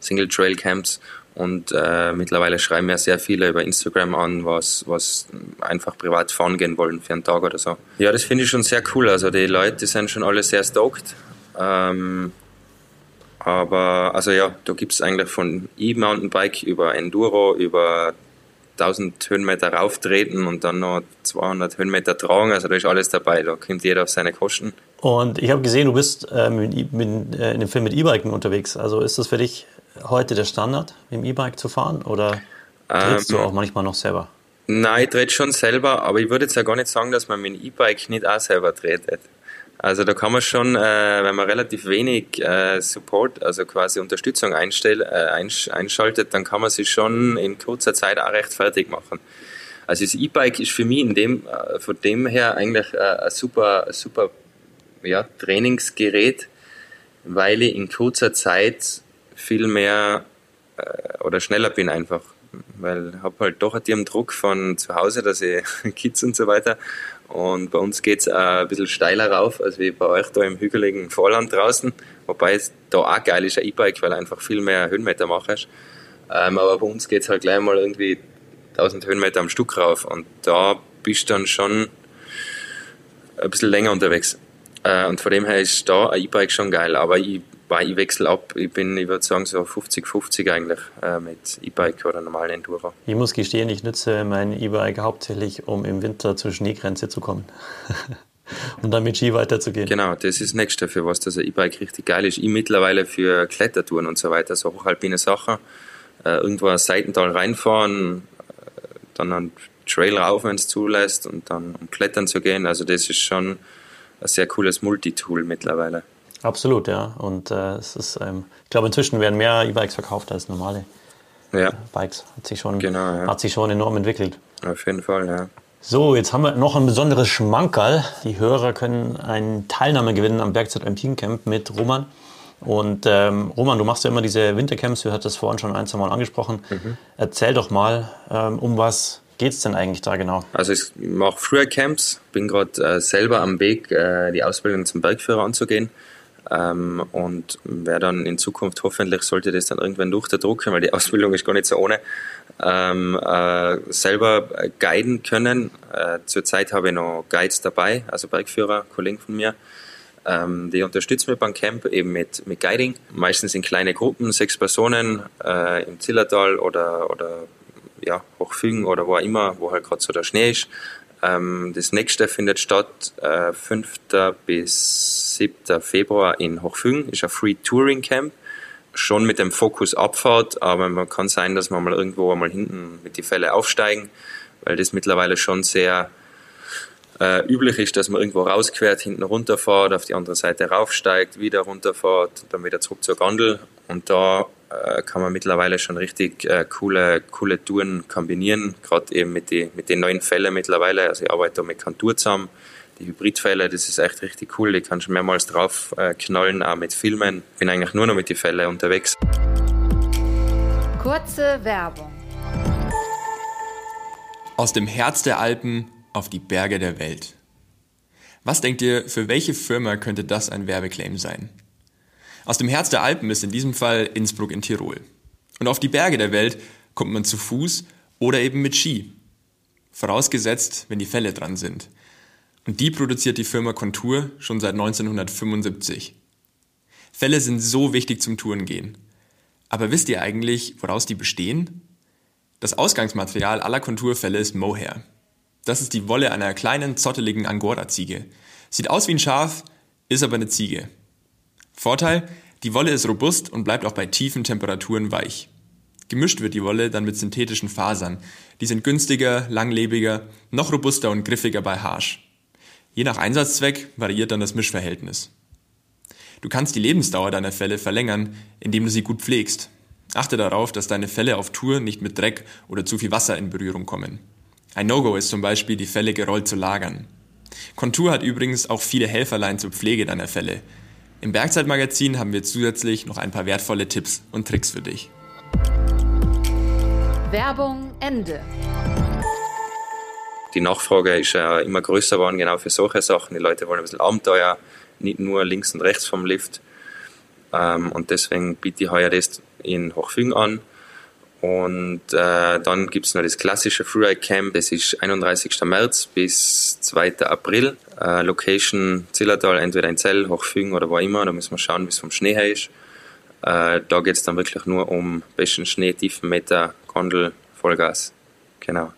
Single Trail Camps und äh, mittlerweile schreiben mir sehr viele über Instagram an, was, was einfach privat fahren gehen wollen für einen Tag oder so. Ja, das finde ich schon sehr cool. Also die Leute sind schon alle sehr stoked. Ähm, aber also ja, da gibt es eigentlich von E-Mountainbike über Enduro, über 1000 Höhenmeter rauftreten und dann noch 200 Höhenmeter tragen. Also da ist alles dabei, da kommt jeder auf seine Kosten. Und ich habe gesehen, du bist äh, mit, mit, äh, in dem Film mit E-Biken unterwegs. Also ist das für dich heute der Standard, mit dem E-Bike zu fahren oder trittst ähm, du auch manchmal noch selber? Nein, ich trete schon selber, aber ich würde jetzt ja gar nicht sagen, dass man mit dem E-Bike nicht auch selber tretet. Also da kann man schon, äh, wenn man relativ wenig äh, Support, also quasi Unterstützung einstell, äh, einsch einschaltet, dann kann man sich schon in kurzer Zeit auch recht fertig machen. Also das E-Bike ist für mich in dem, äh, von dem her eigentlich äh, ein super, super ja, Trainingsgerät, weil ich in kurzer Zeit viel mehr äh, oder schneller bin einfach. Weil ich habe halt doch einen Druck von zu Hause, dass ich [LAUGHS] Kids und so weiter und bei uns geht es ein bisschen steiler rauf, als wie bei euch da im hügeligen Vorland draußen. Wobei es da auch geil ist, ein E-Bike, weil einfach viel mehr Höhenmeter machst. Ähm, aber bei uns geht es halt gleich mal irgendwie 1000 Höhenmeter am Stück rauf. Und da bist du dann schon ein bisschen länger unterwegs. Äh, und von dem her ist da ein E-Bike schon geil. Aber ich weil ich wechsle ab. Ich bin, ich würde sagen, so 50-50 eigentlich äh, mit E-Bike oder normalen Enduro. Ich muss gestehen, ich nutze mein E-Bike hauptsächlich, um im Winter zur Schneegrenze zu kommen. [LAUGHS] und dann mit Ski weiterzugehen. Genau, das ist das Nächste, für was das E-Bike richtig geil ist. Ich mittlerweile für Klettertouren und so weiter, so hochalpine Sachen, äh, irgendwo ein Seitental reinfahren, äh, dann einen Trail rauf, wenn es zulässt und dann um Klettern zu gehen. Also das ist schon ein sehr cooles Multitool mittlerweile. Absolut, ja. Und äh, es ist, ähm, ich glaube, inzwischen werden mehr E-Bikes verkauft als normale ja. Bikes. Hat sich, schon, genau, ja. hat sich schon enorm entwickelt. Auf jeden Fall, ja. So, jetzt haben wir noch ein besonderes Schmankerl. Die Hörer können eine Teilnahme gewinnen am Bergzeit Alpine Camp mit Roman. Und ähm, Roman, du machst ja immer diese Wintercamps, wir hatten das vorhin schon ein, zwei Mal angesprochen. Mhm. Erzähl doch mal, ähm, um was geht es denn eigentlich da genau? Also ich mache früher Camps, bin gerade äh, selber am Weg, äh, die Ausbildung zum Bergführer anzugehen. Ähm, und werde dann in Zukunft hoffentlich, sollte das dann irgendwann durch der Druck weil die Ausbildung ist gar nicht so ohne, ähm, äh, selber guiden können. Äh, zurzeit habe ich noch Guides dabei, also Bergführer, Kollegen von mir. Ähm, die unterstützen mich beim Camp eben mit, mit Guiding, meistens in kleine Gruppen, sechs Personen äh, im Zillertal oder, oder ja, Hochfügen oder wo auch immer, wo halt gerade so der Schnee ist. Ähm, das nächste findet statt äh, 5. bis 7. Februar in Hochfügen, ist ein Free Touring Camp. Schon mit dem Fokus Abfahrt, aber man kann sein, dass man mal irgendwo einmal hinten mit die Fälle aufsteigen, weil das mittlerweile schon sehr äh, üblich ist, dass man irgendwo rausquert, hinten runterfährt, auf die andere Seite raufsteigt, wieder runterfährt, dann wieder zurück zur Gondel. Und da äh, kann man mittlerweile schon richtig äh, coole, coole Touren kombinieren, gerade eben mit, die, mit den neuen Fällen mittlerweile. Also ich arbeite da mit Kantur zusammen. Die Hybridfälle, das ist echt richtig cool. Die kannst du mehrmals drauf äh, knallen, auch mit Filmen. Bin eigentlich nur noch mit den Fällen unterwegs. Kurze Werbung. Aus dem Herz der Alpen auf die Berge der Welt. Was denkt ihr, für welche Firma könnte das ein Werbeclaim sein? Aus dem Herz der Alpen ist in diesem Fall Innsbruck in Tirol. Und auf die Berge der Welt kommt man zu Fuß oder eben mit Ski. Vorausgesetzt, wenn die Fälle dran sind. Und die produziert die Firma Contour schon seit 1975. Fälle sind so wichtig zum Tourengehen. Aber wisst ihr eigentlich, woraus die bestehen? Das Ausgangsmaterial aller Konturfälle ist Mohair. Das ist die Wolle einer kleinen, zotteligen Angora-Ziege. Sieht aus wie ein Schaf, ist aber eine Ziege. Vorteil, die Wolle ist robust und bleibt auch bei tiefen Temperaturen weich. Gemischt wird die Wolle dann mit synthetischen Fasern. Die sind günstiger, langlebiger, noch robuster und griffiger bei Harsch. Je nach Einsatzzweck variiert dann das Mischverhältnis. Du kannst die Lebensdauer deiner Felle verlängern, indem du sie gut pflegst. Achte darauf, dass deine Felle auf Tour nicht mit Dreck oder zu viel Wasser in Berührung kommen. Ein No-Go ist zum Beispiel, die Felle gerollt zu lagern. Contour hat übrigens auch viele Helferlein zur Pflege deiner Felle. Im Bergzeitmagazin haben wir zusätzlich noch ein paar wertvolle Tipps und Tricks für dich. Werbung Ende. Die Nachfrage ist ja immer größer geworden, genau für solche Sachen. Die Leute wollen ein bisschen Abenteuer, nicht nur links und rechts vom Lift. Ähm, und deswegen biete ich heuer das in Hochfügen an. Und äh, dann gibt es noch das klassische Freeride Camp, das ist 31. März bis 2. April. Äh, Location Zillertal, entweder in Zell, Hochfügen oder wo immer, da müssen wir schauen, wie es vom Schnee her ist. Äh, da geht es dann wirklich nur um besten Schnee, tiefen Meter, Gondel, Vollgas. Genau.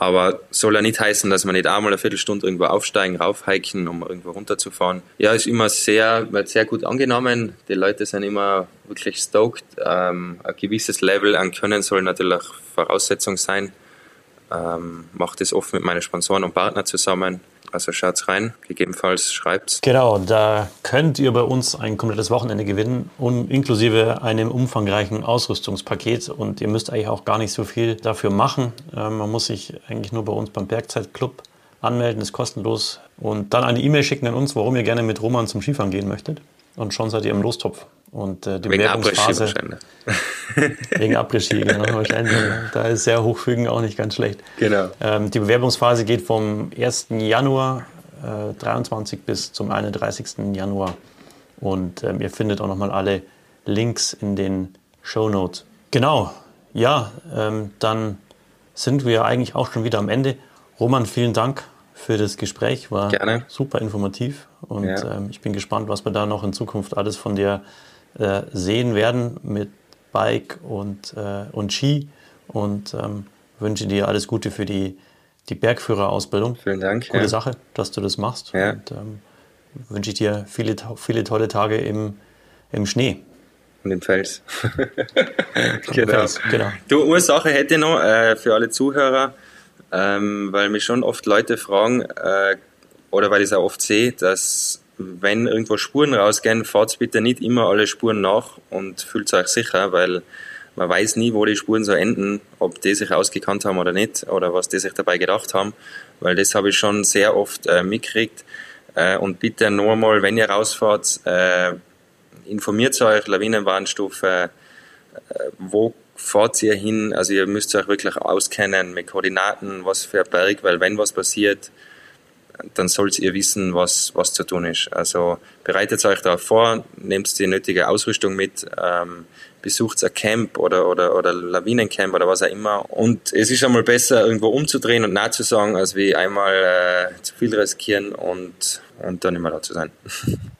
Aber soll ja nicht heißen, dass man nicht einmal eine Viertelstunde irgendwo aufsteigen, raufhiken, um irgendwo runterzufahren. Ja, ist immer sehr, wird sehr gut angenommen. Die Leute sind immer wirklich stoked. Ähm, ein gewisses Level an Können soll natürlich Voraussetzung sein. Ähm, mache das oft mit meinen Sponsoren und Partnern zusammen. Also schaut's rein, gegebenenfalls schreibt's. Genau, da könnt ihr bei uns ein komplettes Wochenende gewinnen, und inklusive einem umfangreichen Ausrüstungspaket. Und ihr müsst eigentlich auch gar nicht so viel dafür machen. Ähm, man muss sich eigentlich nur bei uns beim Bergzeitclub anmelden, ist kostenlos. Und dann eine E-Mail schicken an uns, warum ihr gerne mit Roman zum Skifahren gehen möchtet. Und schon seid ihr im Lostopf. Und äh, die wegen Bewerbungsphase. [LAUGHS] [LAUGHS] wegen Après-Ski, genau, wahrscheinlich. Da ist sehr hochfügen auch nicht ganz schlecht. Genau. Ähm, die Bewerbungsphase geht vom 1. Januar äh, 23 bis zum 31. Januar. Und ähm, ihr findet auch nochmal alle Links in den Show Notes. Genau, ja, ähm, dann sind wir eigentlich auch schon wieder am Ende. Roman, vielen Dank für das Gespräch. War Gerne. super informativ und ja. ähm, ich bin gespannt, was wir da noch in Zukunft alles von dir äh, sehen werden mit Bike und, äh, und Ski und ähm, wünsche dir alles Gute für die die Bergführerausbildung. Vielen Dank. Gute ja. Sache, dass du das machst. Ja. Und ähm, wünsche ich dir viele, viele tolle Tage im, im Schnee. Und im Fels. [LAUGHS] genau. Fels, genau. Du, eine Sache hätte ich noch äh, für alle Zuhörer, ähm, weil mich schon oft Leute fragen, äh, oder weil ich es auch oft sehe, dass wenn irgendwo Spuren rausgehen, fahrt bitte nicht immer alle Spuren nach und fühlt euch sicher, weil man weiß nie, wo die Spuren so enden, ob die sich ausgekannt haben oder nicht, oder was die sich dabei gedacht haben, weil das habe ich schon sehr oft äh, mitgekriegt. Äh, und bitte nur mal, wenn ihr rausfahrt, äh, informiert euch, Lawinenwarnstufe, äh, wo fahrt ihr hin? Also ihr müsst euch wirklich auskennen mit Koordinaten, was für ein Berg, weil wenn was passiert, dann sollt ihr wissen, was, was zu tun ist. Also bereitet euch darauf vor, nehmt die nötige Ausrüstung mit, ähm, besucht ein Camp oder, oder, oder Lawinencamp oder was auch immer. Und es ist einmal besser, irgendwo umzudrehen und Nein zu sagen, als wie einmal äh, zu viel riskieren und, und dann immer da zu sein.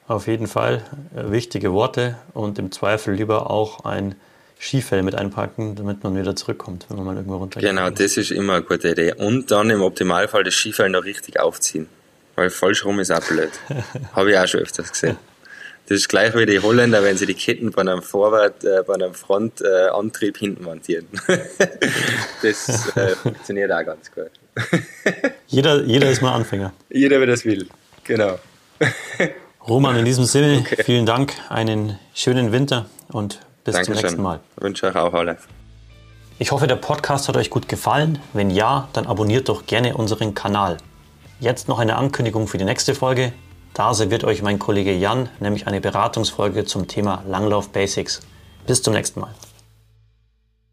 Auf jeden Fall äh, wichtige Worte und im Zweifel lieber auch ein Skifell mit einpacken, damit man wieder zurückkommt, wenn man mal irgendwo runtergeht. Genau, das ist immer eine gute Idee. Und dann im Optimalfall das Skifell noch richtig aufziehen. Weil falsch rum ist auch blöd. [LAUGHS] Habe ich auch schon öfters gesehen. Das ist gleich wie die Holländer, wenn sie die Ketten bei einem Vorwart, äh, bei einem Frontantrieb äh, hinten montieren. [LAUGHS] das äh, [LAUGHS] funktioniert auch ganz gut. jeder, jeder ist mal Anfänger. Jeder, wer das will. Genau. Roman, in diesem Sinne, okay. vielen Dank, einen schönen Winter und bis Dankeschön. zum nächsten Mal. Ich wünsche euch auch alle. Ich hoffe, der Podcast hat euch gut gefallen. Wenn ja, dann abonniert doch gerne unseren Kanal. Jetzt noch eine Ankündigung für die nächste Folge. Da serviert euch mein Kollege Jan nämlich eine Beratungsfolge zum Thema Langlauf Basics. Bis zum nächsten Mal.